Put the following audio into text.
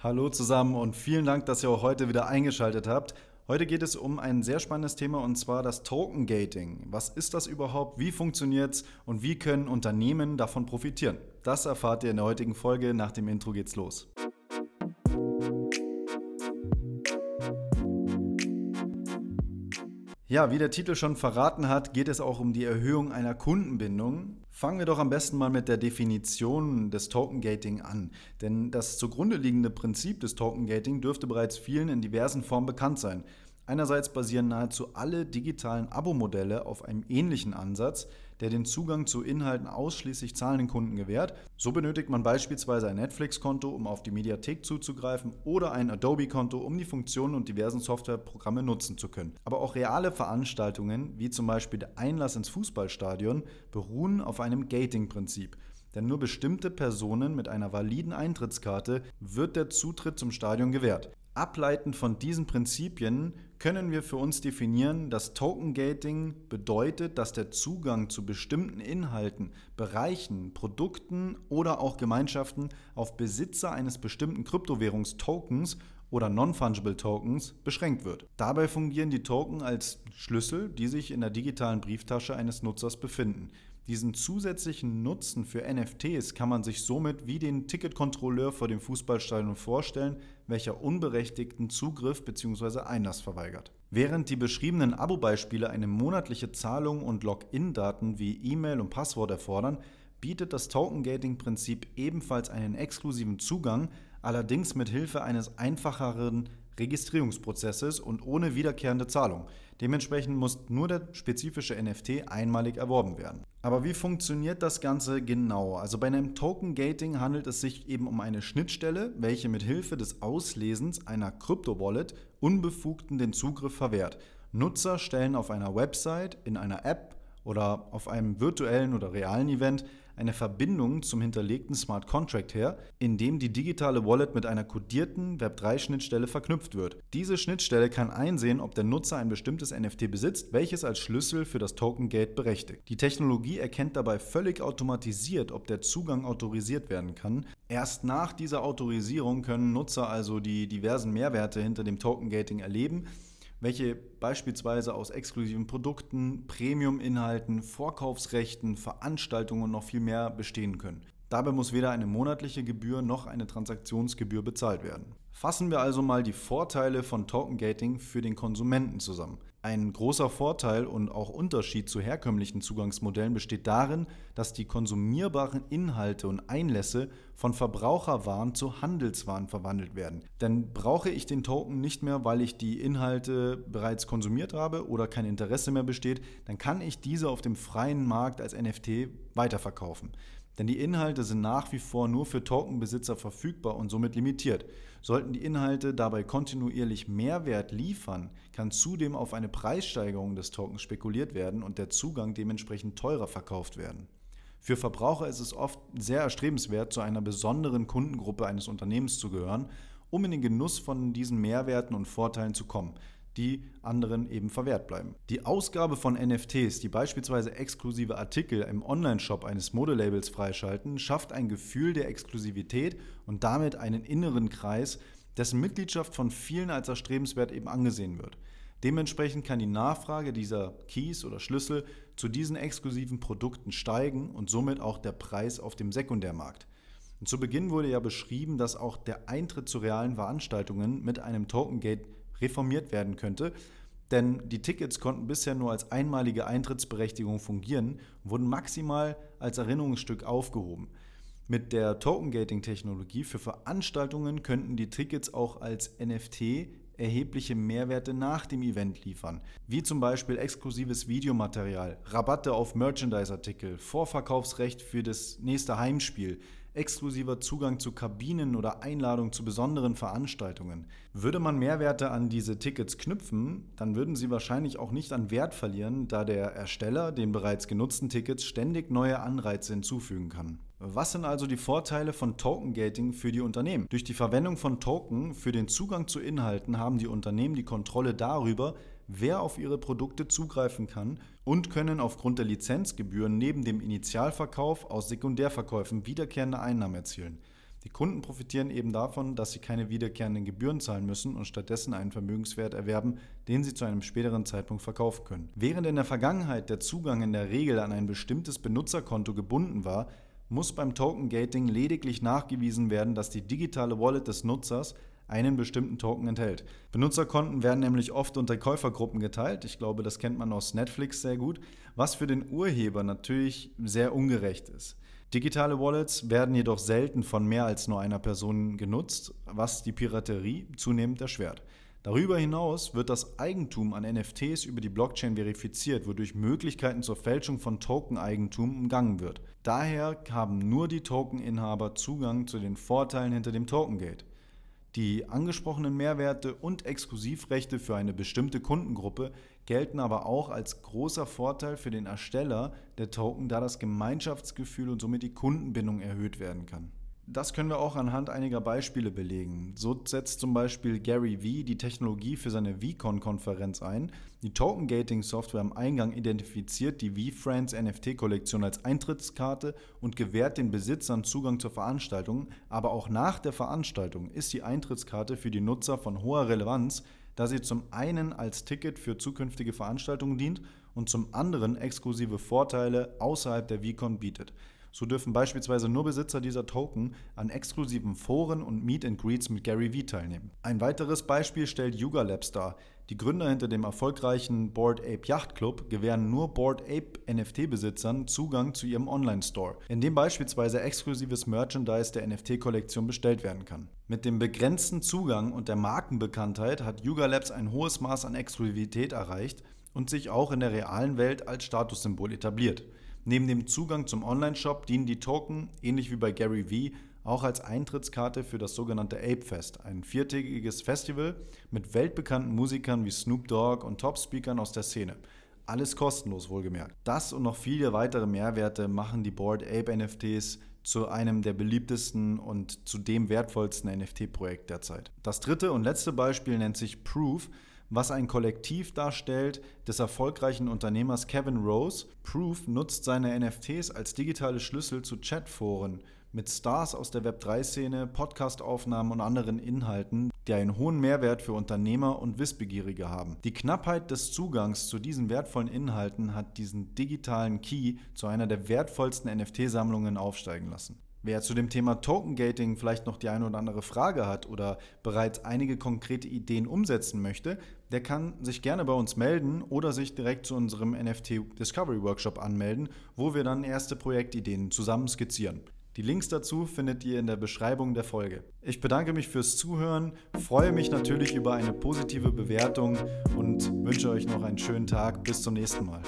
Hallo zusammen und vielen Dank, dass ihr auch heute wieder eingeschaltet habt. Heute geht es um ein sehr spannendes Thema und zwar das Token Gating. Was ist das überhaupt? Wie funktioniert es und wie können Unternehmen davon profitieren? Das erfahrt ihr in der heutigen Folge. Nach dem Intro geht's los. Ja, wie der Titel schon verraten hat, geht es auch um die Erhöhung einer Kundenbindung. Fangen wir doch am besten mal mit der Definition des Token Gating an. Denn das zugrunde liegende Prinzip des Token Gating dürfte bereits vielen in diversen Formen bekannt sein. Einerseits basieren nahezu alle digitalen Abo-Modelle auf einem ähnlichen Ansatz, der den Zugang zu Inhalten ausschließlich zahlenden Kunden gewährt. So benötigt man beispielsweise ein Netflix-Konto, um auf die Mediathek zuzugreifen oder ein Adobe-Konto, um die Funktionen und diversen Softwareprogramme nutzen zu können. Aber auch reale Veranstaltungen, wie zum Beispiel der Einlass ins Fußballstadion, beruhen auf einem Gating-Prinzip. Denn nur bestimmte Personen mit einer validen Eintrittskarte wird der Zutritt zum Stadion gewährt. Ableitend von diesen Prinzipien können wir für uns definieren, dass Token Gating bedeutet, dass der Zugang zu bestimmten Inhalten, Bereichen, Produkten oder auch Gemeinschaften auf Besitzer eines bestimmten Kryptowährungstokens oder Non-Fungible Tokens beschränkt wird. Dabei fungieren die Token als Schlüssel, die sich in der digitalen Brieftasche eines Nutzers befinden. Diesen zusätzlichen Nutzen für NFTs kann man sich somit wie den Ticketkontrolleur vor dem Fußballstadion vorstellen, welcher unberechtigten Zugriff bzw. Einlass verweigert. Während die beschriebenen Abo-Beispiele eine monatliche Zahlung und Login-Daten wie E-Mail und Passwort erfordern, bietet das Token-Gating-Prinzip ebenfalls einen exklusiven Zugang, allerdings mit Hilfe eines einfacheren Registrierungsprozesses und ohne wiederkehrende Zahlung. Dementsprechend muss nur der spezifische NFT einmalig erworben werden. Aber wie funktioniert das Ganze genau? Also bei einem Token Gating handelt es sich eben um eine Schnittstelle, welche mit Hilfe des Auslesens einer Krypto-Wallet Unbefugten den Zugriff verwehrt. Nutzer stellen auf einer Website, in einer App oder auf einem virtuellen oder realen Event eine Verbindung zum hinterlegten Smart Contract her, in dem die digitale Wallet mit einer kodierten Web3-Schnittstelle verknüpft wird. Diese Schnittstelle kann einsehen, ob der Nutzer ein bestimmtes NFT besitzt, welches als Schlüssel für das Token Gate berechtigt. Die Technologie erkennt dabei völlig automatisiert, ob der Zugang autorisiert werden kann. Erst nach dieser Autorisierung können Nutzer also die diversen Mehrwerte hinter dem Token Gating erleben welche beispielsweise aus exklusiven Produkten, Premium-Inhalten, Vorkaufsrechten, Veranstaltungen und noch viel mehr bestehen können. Dabei muss weder eine monatliche Gebühr noch eine Transaktionsgebühr bezahlt werden. Fassen wir also mal die Vorteile von Token Gating für den Konsumenten zusammen. Ein großer Vorteil und auch Unterschied zu herkömmlichen Zugangsmodellen besteht darin, dass die konsumierbaren Inhalte und Einlässe von Verbraucherwaren zu Handelswaren verwandelt werden. Denn brauche ich den Token nicht mehr, weil ich die Inhalte bereits konsumiert habe oder kein Interesse mehr besteht, dann kann ich diese auf dem freien Markt als NFT weiterverkaufen. Denn die Inhalte sind nach wie vor nur für Tokenbesitzer verfügbar und somit limitiert. Sollten die Inhalte dabei kontinuierlich Mehrwert liefern, kann zudem auf eine Preissteigerung des Tokens spekuliert werden und der Zugang dementsprechend teurer verkauft werden. Für Verbraucher ist es oft sehr erstrebenswert, zu einer besonderen Kundengruppe eines Unternehmens zu gehören, um in den Genuss von diesen Mehrwerten und Vorteilen zu kommen die anderen eben verwehrt bleiben. Die Ausgabe von NFTs, die beispielsweise exklusive Artikel im Online-Shop eines Modelabels freischalten, schafft ein Gefühl der Exklusivität und damit einen inneren Kreis, dessen Mitgliedschaft von vielen als erstrebenswert eben angesehen wird. Dementsprechend kann die Nachfrage dieser Keys oder Schlüssel zu diesen exklusiven Produkten steigen und somit auch der Preis auf dem Sekundärmarkt. Und zu Beginn wurde ja beschrieben, dass auch der Eintritt zu realen Veranstaltungen mit einem Token Gate reformiert werden könnte. Denn die Tickets konnten bisher nur als einmalige Eintrittsberechtigung fungieren wurden maximal als Erinnerungsstück aufgehoben. Mit der Token-Gating-Technologie für Veranstaltungen könnten die Tickets auch als NFT erhebliche Mehrwerte nach dem Event liefern, wie zum Beispiel exklusives Videomaterial, Rabatte auf Merchandise-Artikel, Vorverkaufsrecht für das nächste Heimspiel, exklusiver Zugang zu Kabinen oder Einladung zu besonderen Veranstaltungen. Würde man Mehrwerte an diese Tickets knüpfen, dann würden sie wahrscheinlich auch nicht an Wert verlieren, da der Ersteller den bereits genutzten Tickets ständig neue Anreize hinzufügen kann. Was sind also die Vorteile von Token Gating für die Unternehmen? Durch die Verwendung von Token für den Zugang zu Inhalten haben die Unternehmen die Kontrolle darüber, wer auf ihre Produkte zugreifen kann und können aufgrund der Lizenzgebühren neben dem Initialverkauf aus Sekundärverkäufen wiederkehrende Einnahmen erzielen. Die Kunden profitieren eben davon, dass sie keine wiederkehrenden Gebühren zahlen müssen und stattdessen einen Vermögenswert erwerben, den sie zu einem späteren Zeitpunkt verkaufen können. Während in der Vergangenheit der Zugang in der Regel an ein bestimmtes Benutzerkonto gebunden war, muss beim Token Gating lediglich nachgewiesen werden, dass die digitale Wallet des Nutzers einen bestimmten Token enthält. Benutzerkonten werden nämlich oft unter Käufergruppen geteilt. Ich glaube, das kennt man aus Netflix sehr gut, was für den Urheber natürlich sehr ungerecht ist. Digitale Wallets werden jedoch selten von mehr als nur einer Person genutzt, was die Piraterie zunehmend erschwert. Darüber hinaus wird das Eigentum an NFTs über die Blockchain verifiziert, wodurch Möglichkeiten zur Fälschung von Token-Eigentum umgangen wird. Daher haben nur die Tokeninhaber Zugang zu den Vorteilen hinter dem Tokengate. Die angesprochenen Mehrwerte und Exklusivrechte für eine bestimmte Kundengruppe gelten aber auch als großer Vorteil für den Ersteller der Token, da das Gemeinschaftsgefühl und somit die Kundenbindung erhöht werden kann. Das können wir auch anhand einiger Beispiele belegen. So setzt zum Beispiel Gary Vee die Technologie für seine VCon-Konferenz ein. Die Token-Gating-Software am Eingang identifiziert die VFriends NFT-Kollektion als Eintrittskarte und gewährt den Besitzern Zugang zur Veranstaltung. Aber auch nach der Veranstaltung ist die Eintrittskarte für die Nutzer von hoher Relevanz, da sie zum einen als Ticket für zukünftige Veranstaltungen dient und zum anderen exklusive Vorteile außerhalb der VCon bietet. So dürfen beispielsweise nur Besitzer dieser Token an exklusiven Foren und Meet and Greets mit Gary Vee teilnehmen. Ein weiteres Beispiel stellt Yuga Labs dar. Die Gründer hinter dem erfolgreichen Board Ape Yacht Club gewähren nur Board Ape NFT-Besitzern Zugang zu ihrem Online-Store, in dem beispielsweise exklusives Merchandise der NFT-Kollektion bestellt werden kann. Mit dem begrenzten Zugang und der Markenbekanntheit hat Yuga Labs ein hohes Maß an Exklusivität erreicht und sich auch in der realen Welt als Statussymbol etabliert. Neben dem Zugang zum Online-Shop dienen die Token, ähnlich wie bei Gary Vee, auch als Eintrittskarte für das sogenannte Ape Fest, ein viertägiges Festival mit weltbekannten Musikern wie Snoop Dogg und Top-Speakern aus der Szene. Alles kostenlos wohlgemerkt. Das und noch viele weitere Mehrwerte machen die Board Ape NFTs zu einem der beliebtesten und zu dem wertvollsten NFT-Projekt derzeit. Das dritte und letzte Beispiel nennt sich Proof was ein Kollektiv darstellt des erfolgreichen Unternehmers Kevin Rose. Proof nutzt seine NFTs als digitale Schlüssel zu Chatforen mit Stars aus der Web3-Szene, Podcastaufnahmen und anderen Inhalten, die einen hohen Mehrwert für Unternehmer und Wissbegierige haben. Die Knappheit des Zugangs zu diesen wertvollen Inhalten hat diesen digitalen Key zu einer der wertvollsten NFT-Sammlungen aufsteigen lassen. Wer zu dem Thema Token Gating vielleicht noch die eine oder andere Frage hat oder bereits einige konkrete Ideen umsetzen möchte, der kann sich gerne bei uns melden oder sich direkt zu unserem NFT Discovery Workshop anmelden, wo wir dann erste Projektideen zusammen skizzieren. Die Links dazu findet ihr in der Beschreibung der Folge. Ich bedanke mich fürs Zuhören, freue mich natürlich über eine positive Bewertung und wünsche euch noch einen schönen Tag. Bis zum nächsten Mal.